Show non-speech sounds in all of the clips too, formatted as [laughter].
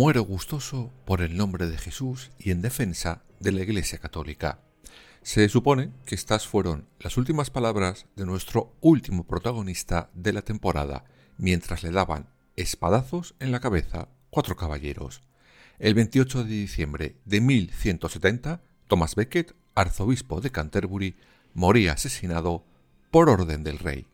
Muero gustoso por el nombre de Jesús y en defensa de la Iglesia Católica. Se supone que estas fueron las últimas palabras de nuestro último protagonista de la temporada, mientras le daban espadazos en la cabeza cuatro caballeros. El 28 de diciembre de 1170, Thomas Becket, arzobispo de Canterbury, moría asesinado por orden del rey.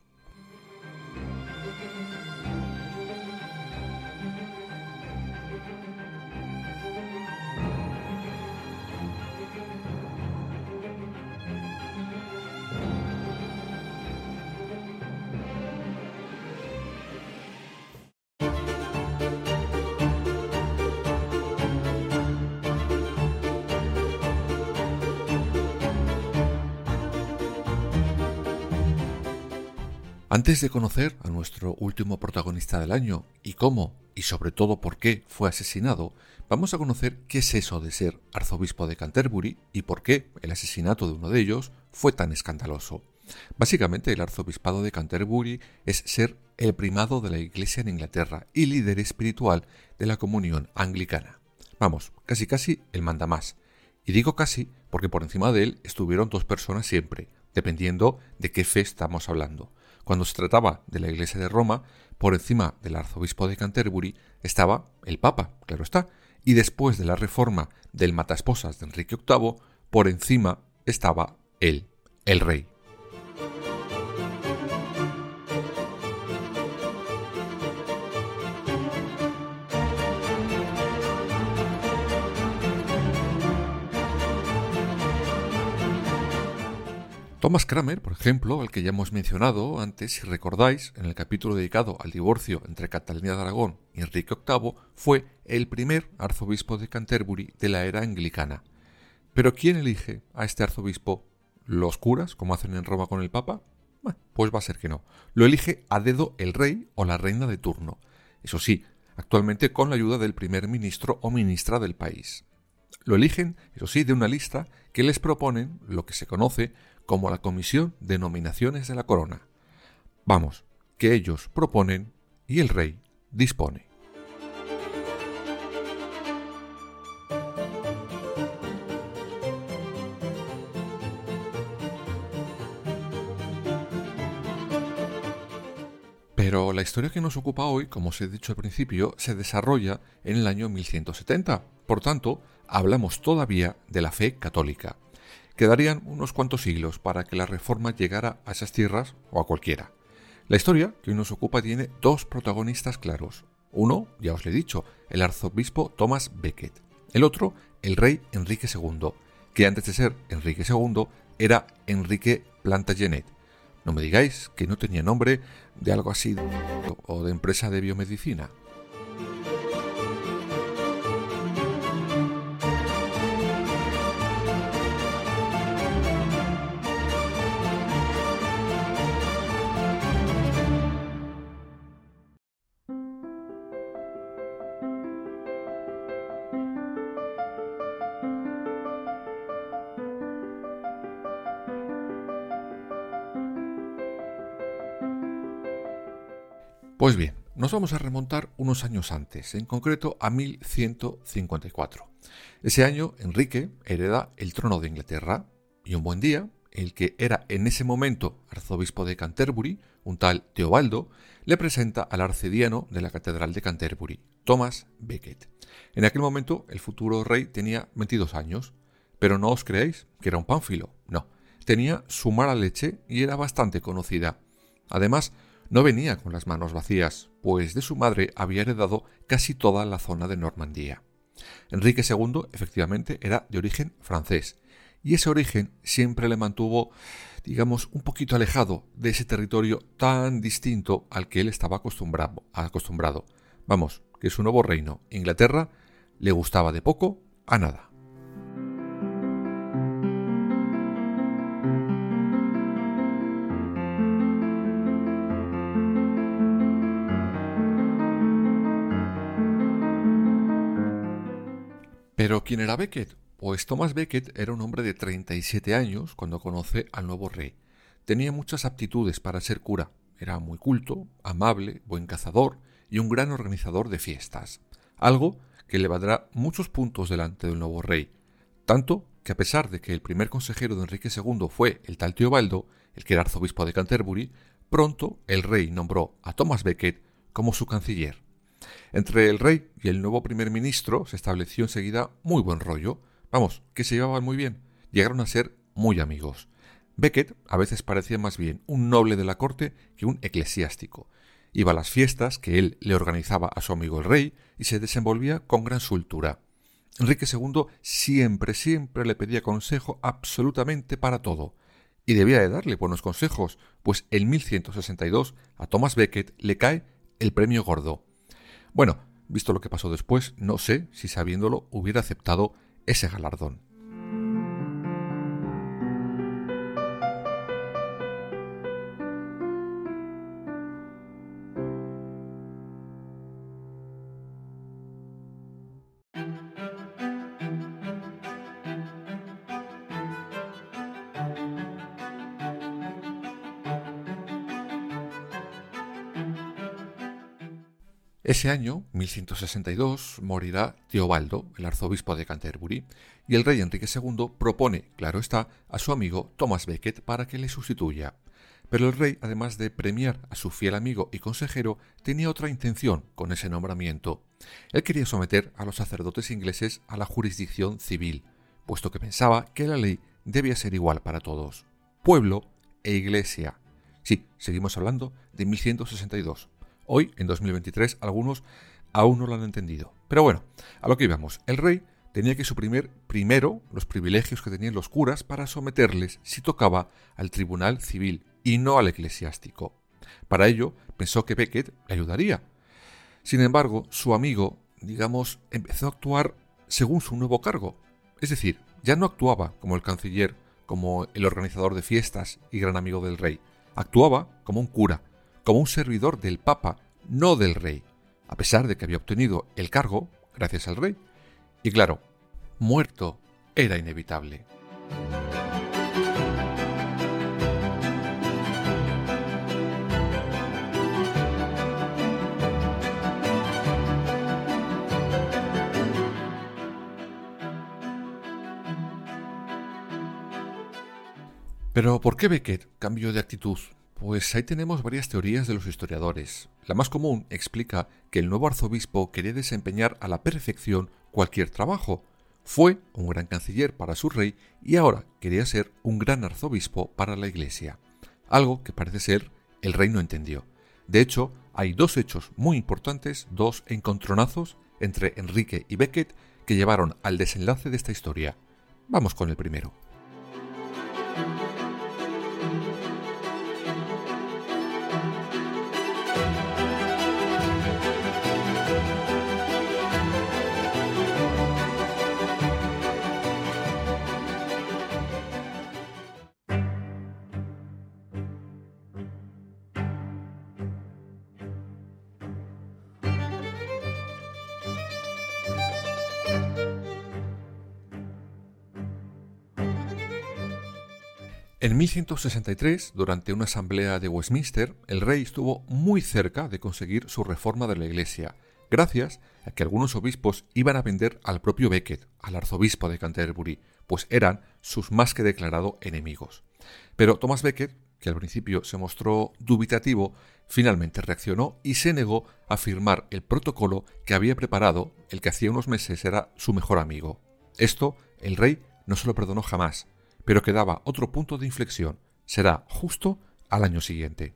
Antes de conocer a nuestro último protagonista del año y cómo, y sobre todo por qué fue asesinado, vamos a conocer qué es eso de ser arzobispo de Canterbury y por qué el asesinato de uno de ellos fue tan escandaloso. Básicamente el arzobispado de Canterbury es ser el primado de la Iglesia en Inglaterra y líder espiritual de la comunión anglicana. Vamos, casi casi el manda más. Y digo casi porque por encima de él estuvieron dos personas siempre, dependiendo de qué fe estamos hablando. Cuando se trataba de la Iglesia de Roma, por encima del arzobispo de Canterbury estaba el Papa, claro está, y después de la reforma del matasposas de Enrique VIII, por encima estaba él, el rey. Thomas Kramer, por ejemplo, al que ya hemos mencionado antes, si recordáis, en el capítulo dedicado al divorcio entre Catalina de Aragón y Enrique VIII, fue el primer arzobispo de Canterbury de la era anglicana. Pero ¿quién elige a este arzobispo? ¿Los curas, como hacen en Roma con el Papa? Bueno, pues va a ser que no. Lo elige a dedo el rey o la reina de turno. Eso sí, actualmente con la ayuda del primer ministro o ministra del país. Lo eligen, eso sí, de una lista que les proponen lo que se conoce como la Comisión de Nominaciones de la Corona. Vamos, que ellos proponen y el rey dispone. Pero la historia que nos ocupa hoy, como os he dicho al principio, se desarrolla en el año 1170. Por tanto, hablamos todavía de la fe católica. Quedarían unos cuantos siglos para que la reforma llegara a esas tierras o a cualquiera. La historia que hoy nos ocupa tiene dos protagonistas claros. Uno, ya os lo he dicho, el arzobispo Thomas Becket. El otro, el rey Enrique II, que antes de ser Enrique II era Enrique Plantagenet. No me digáis que no tenía nombre de algo así o de empresa de biomedicina. Pues bien, nos vamos a remontar unos años antes, en concreto a 1154. Ese año, Enrique hereda el trono de Inglaterra y un buen día, el que era en ese momento arzobispo de Canterbury, un tal Teobaldo, le presenta al arcediano de la Catedral de Canterbury, Thomas Becket. En aquel momento, el futuro rey tenía 22 años, pero no os creéis que era un pánfilo, no. Tenía su mala leche y era bastante conocida. Además, no venía con las manos vacías, pues de su madre había heredado casi toda la zona de Normandía. Enrique II efectivamente era de origen francés, y ese origen siempre le mantuvo, digamos, un poquito alejado de ese territorio tan distinto al que él estaba acostumbrado. Vamos, que su nuevo reino, Inglaterra, le gustaba de poco a nada. Pero ¿quién era Becket? Pues Thomas Becket era un hombre de 37 años cuando conoce al nuevo rey. Tenía muchas aptitudes para ser cura. Era muy culto, amable, buen cazador y un gran organizador de fiestas. Algo que le valdrá muchos puntos delante del nuevo rey. Tanto que a pesar de que el primer consejero de Enrique II fue el tal Teobaldo, el que era arzobispo de Canterbury, pronto el rey nombró a Thomas Becket como su canciller. Entre el rey y el nuevo primer ministro se estableció enseguida muy buen rollo. Vamos, que se llevaban muy bien. Llegaron a ser muy amigos. Becket a veces parecía más bien un noble de la corte que un eclesiástico. Iba a las fiestas que él le organizaba a su amigo el rey y se desenvolvía con gran soltura. Enrique II siempre, siempre le pedía consejo absolutamente para todo, y debía de darle buenos consejos, pues en 1162 a Thomas Becket le cae el premio gordo. Bueno, visto lo que pasó después, no sé si sabiéndolo hubiera aceptado ese galardón. Ese año, 1162, morirá Teobaldo, el arzobispo de Canterbury, y el rey Enrique II propone, claro está, a su amigo Thomas Becket para que le sustituya. Pero el rey, además de premiar a su fiel amigo y consejero, tenía otra intención con ese nombramiento. Él quería someter a los sacerdotes ingleses a la jurisdicción civil, puesto que pensaba que la ley debía ser igual para todos. Pueblo e iglesia. Sí, seguimos hablando de 1162. Hoy, en 2023, algunos aún no lo han entendido. Pero bueno, a lo que íbamos. El rey tenía que suprimir primero los privilegios que tenían los curas para someterles, si tocaba, al tribunal civil y no al eclesiástico. Para ello, pensó que Becket le ayudaría. Sin embargo, su amigo, digamos, empezó a actuar según su nuevo cargo. Es decir, ya no actuaba como el canciller, como el organizador de fiestas y gran amigo del rey. Actuaba como un cura, como un servidor del Papa, no del rey, a pesar de que había obtenido el cargo gracias al rey. Y claro, muerto era inevitable. Pero ¿por qué Becket cambió de actitud pues ahí tenemos varias teorías de los historiadores. La más común explica que el nuevo arzobispo quería desempeñar a la perfección cualquier trabajo. Fue un gran canciller para su rey y ahora quería ser un gran arzobispo para la iglesia. Algo que parece ser el rey no entendió. De hecho, hay dos hechos muy importantes, dos encontronazos entre Enrique y Becket que llevaron al desenlace de esta historia. Vamos con el primero. En 1163, durante una asamblea de Westminster, el rey estuvo muy cerca de conseguir su reforma de la Iglesia, gracias a que algunos obispos iban a vender al propio Becket, al arzobispo de Canterbury, pues eran sus más que declarado enemigos. Pero Thomas Becket, que al principio se mostró dubitativo, finalmente reaccionó y se negó a firmar el protocolo que había preparado el que hacía unos meses era su mejor amigo. Esto el rey no se lo perdonó jamás, pero quedaba otro punto de inflexión. Será justo al año siguiente.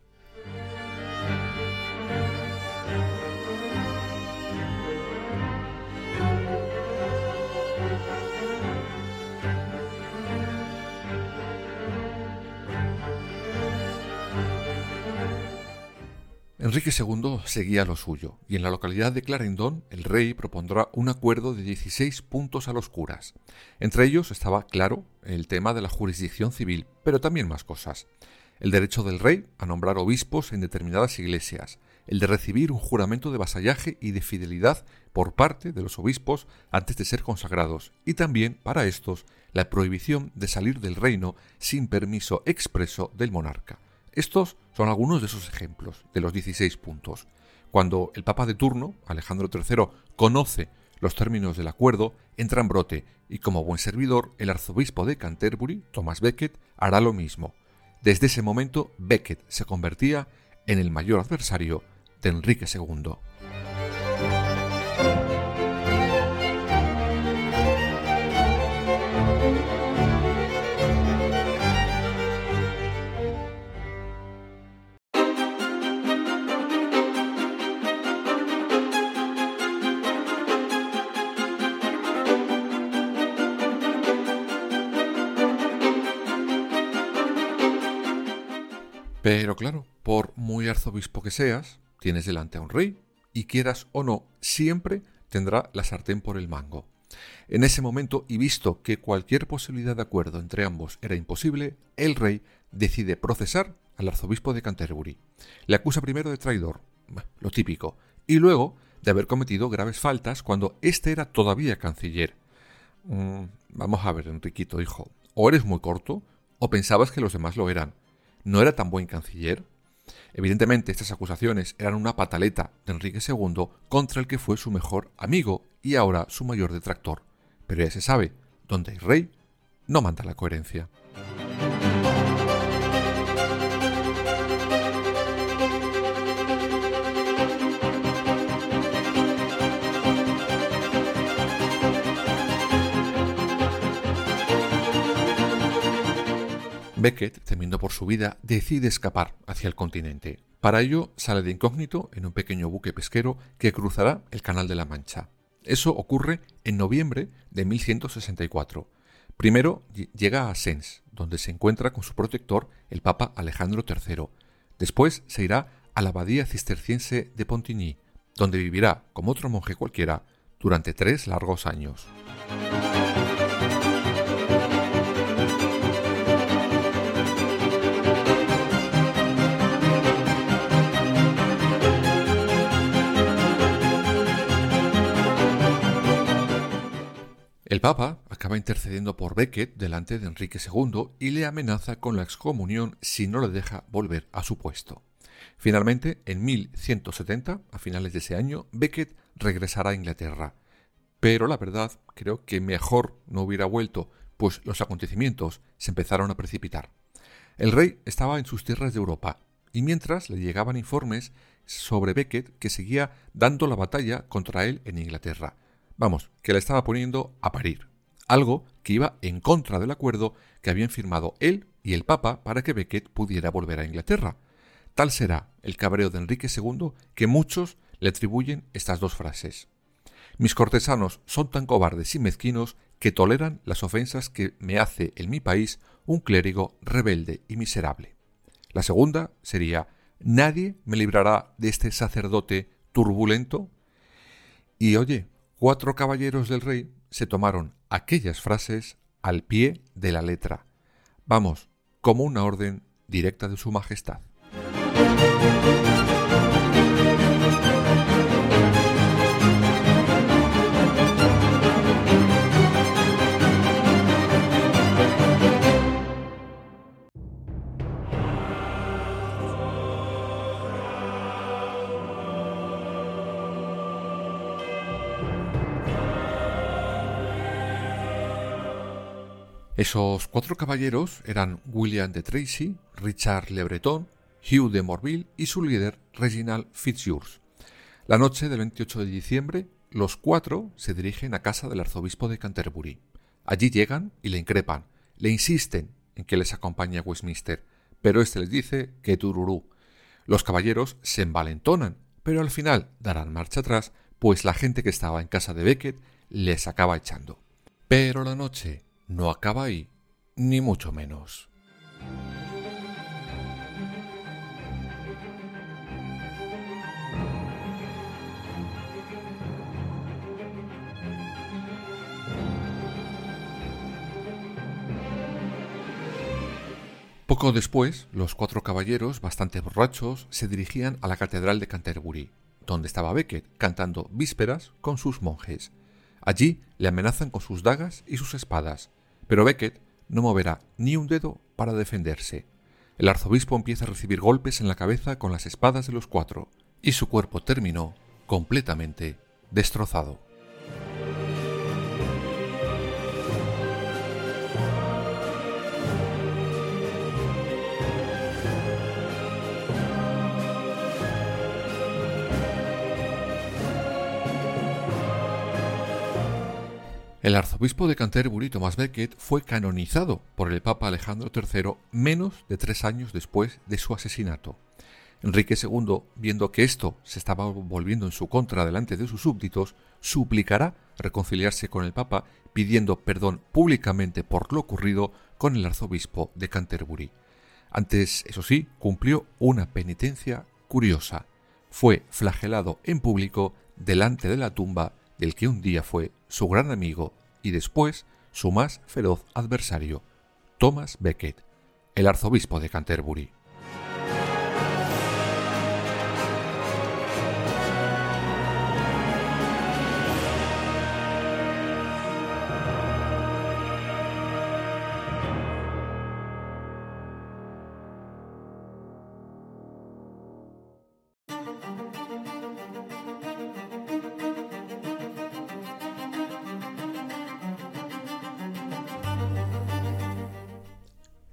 Enrique II seguía lo suyo, y en la localidad de Clarendon el rey propondrá un acuerdo de 16 puntos a los curas. Entre ellos estaba, claro, el tema de la jurisdicción civil, pero también más cosas. El derecho del rey a nombrar obispos en determinadas iglesias, el de recibir un juramento de vasallaje y de fidelidad por parte de los obispos antes de ser consagrados, y también, para estos, la prohibición de salir del reino sin permiso expreso del monarca. Estos son algunos de esos ejemplos, de los 16 puntos. Cuando el Papa de turno, Alejandro III, conoce los términos del acuerdo, entra en brote y como buen servidor, el arzobispo de Canterbury, Thomas Becket, hará lo mismo. Desde ese momento, Becket se convertía en el mayor adversario de Enrique II. Pero claro, por muy arzobispo que seas, tienes delante a un rey, y quieras o no, siempre tendrá la sartén por el mango. En ese momento, y visto que cualquier posibilidad de acuerdo entre ambos era imposible, el rey decide procesar al arzobispo de Canterbury. Le acusa primero de traidor, lo típico, y luego de haber cometido graves faltas cuando éste era todavía canciller. Mm, vamos a ver, Enriquito, hijo, o eres muy corto, o pensabas que los demás lo eran. ¿No era tan buen canciller? Evidentemente, estas acusaciones eran una pataleta de Enrique II contra el que fue su mejor amigo y ahora su mayor detractor. Pero ya se sabe, donde hay rey, no manda la coherencia. Beckett, temiendo por su vida, decide escapar hacia el continente. Para ello sale de incógnito en un pequeño buque pesquero que cruzará el Canal de la Mancha. Eso ocurre en noviembre de 1164. Primero llega a Sens, donde se encuentra con su protector, el Papa Alejandro III. Después se irá a la abadía cisterciense de Pontigny, donde vivirá como otro monje cualquiera durante tres largos años. El Papa acaba intercediendo por Becket delante de Enrique II y le amenaza con la excomunión si no le deja volver a su puesto. Finalmente, en 1170, a finales de ese año, Becket regresará a Inglaterra. Pero la verdad, creo que mejor no hubiera vuelto, pues los acontecimientos se empezaron a precipitar. El rey estaba en sus tierras de Europa, y mientras le llegaban informes sobre Becket que seguía dando la batalla contra él en Inglaterra, Vamos, que le estaba poniendo a parir. Algo que iba en contra del acuerdo que habían firmado él y el Papa para que Becket pudiera volver a Inglaterra. Tal será el cabreo de Enrique II que muchos le atribuyen estas dos frases. Mis cortesanos son tan cobardes y mezquinos que toleran las ofensas que me hace en mi país un clérigo rebelde y miserable. La segunda sería Nadie me librará de este sacerdote turbulento. Y oye, cuatro caballeros del rey se tomaron aquellas frases al pie de la letra, vamos, como una orden directa de su Majestad. Esos cuatro caballeros eran William de Tracy, Richard Le Breton, Hugh de Morville y su líder Reginald Fitzurse. La noche del 28 de diciembre, los cuatro se dirigen a casa del arzobispo de Canterbury. Allí llegan y le increpan, le insisten en que les acompañe a Westminster, pero éste les dice que tururú. Los caballeros se envalentonan, pero al final darán marcha atrás, pues la gente que estaba en casa de Becket les acaba echando. Pero la noche no acaba ahí, ni mucho menos. Poco después, los cuatro caballeros, bastante borrachos, se dirigían a la Catedral de Canterbury, donde estaba Becket cantando vísperas con sus monjes. Allí le amenazan con sus dagas y sus espadas, pero Becket no moverá ni un dedo para defenderse. El arzobispo empieza a recibir golpes en la cabeza con las espadas de los cuatro, y su cuerpo terminó completamente destrozado. El arzobispo de Canterbury, Thomas Becket, fue canonizado por el Papa Alejandro III menos de tres años después de su asesinato. Enrique II, viendo que esto se estaba volviendo en su contra delante de sus súbditos, suplicará reconciliarse con el Papa pidiendo perdón públicamente por lo ocurrido con el arzobispo de Canterbury. Antes, eso sí, cumplió una penitencia curiosa. Fue flagelado en público delante de la tumba del que un día fue su gran amigo y después su más feroz adversario, Thomas Becket, el arzobispo de Canterbury.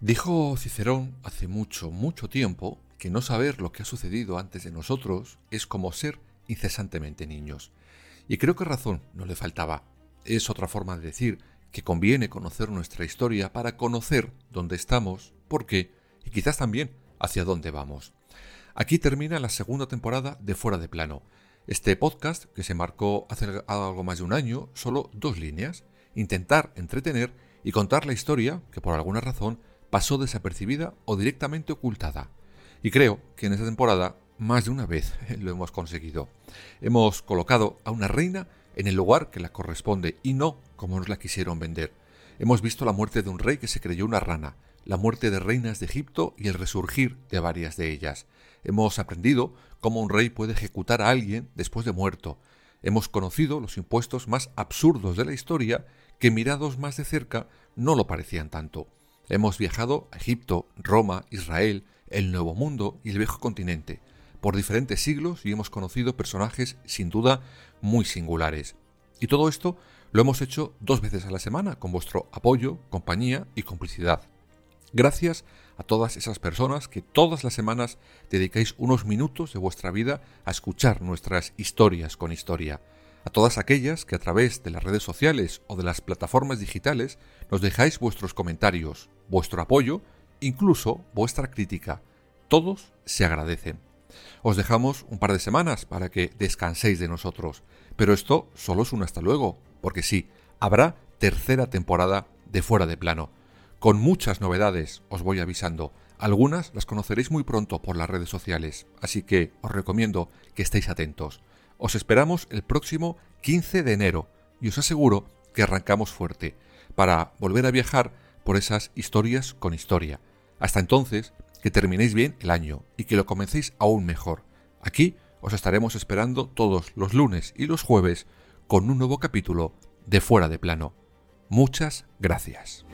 Dijo Cicerón hace mucho, mucho tiempo que no saber lo que ha sucedido antes de nosotros es como ser incesantemente niños. Y creo que razón no le faltaba. Es otra forma de decir que conviene conocer nuestra historia para conocer dónde estamos, por qué y quizás también hacia dónde vamos. Aquí termina la segunda temporada de Fuera de Plano. Este podcast, que se marcó hace algo más de un año, solo dos líneas. Intentar entretener y contar la historia que por alguna razón pasó desapercibida o directamente ocultada. Y creo que en esta temporada más de una vez [laughs] lo hemos conseguido. Hemos colocado a una reina en el lugar que la corresponde y no como nos la quisieron vender. Hemos visto la muerte de un rey que se creyó una rana, la muerte de reinas de Egipto y el resurgir de varias de ellas. Hemos aprendido cómo un rey puede ejecutar a alguien después de muerto. Hemos conocido los impuestos más absurdos de la historia que mirados más de cerca no lo parecían tanto. Hemos viajado a Egipto, Roma, Israel, el Nuevo Mundo y el Viejo Continente, por diferentes siglos y hemos conocido personajes sin duda muy singulares. Y todo esto lo hemos hecho dos veces a la semana con vuestro apoyo, compañía y complicidad. Gracias a todas esas personas que todas las semanas dedicáis unos minutos de vuestra vida a escuchar nuestras historias con historia a todas aquellas que a través de las redes sociales o de las plataformas digitales nos dejáis vuestros comentarios, vuestro apoyo, incluso vuestra crítica. Todos se agradecen. Os dejamos un par de semanas para que descanséis de nosotros, pero esto solo es un hasta luego, porque sí, habrá tercera temporada de Fuera de Plano. Con muchas novedades os voy avisando. Algunas las conoceréis muy pronto por las redes sociales, así que os recomiendo que estéis atentos. Os esperamos el próximo 15 de enero y os aseguro que arrancamos fuerte para volver a viajar por esas historias con historia. Hasta entonces, que terminéis bien el año y que lo comencéis aún mejor. Aquí os estaremos esperando todos los lunes y los jueves con un nuevo capítulo de Fuera de Plano. Muchas gracias.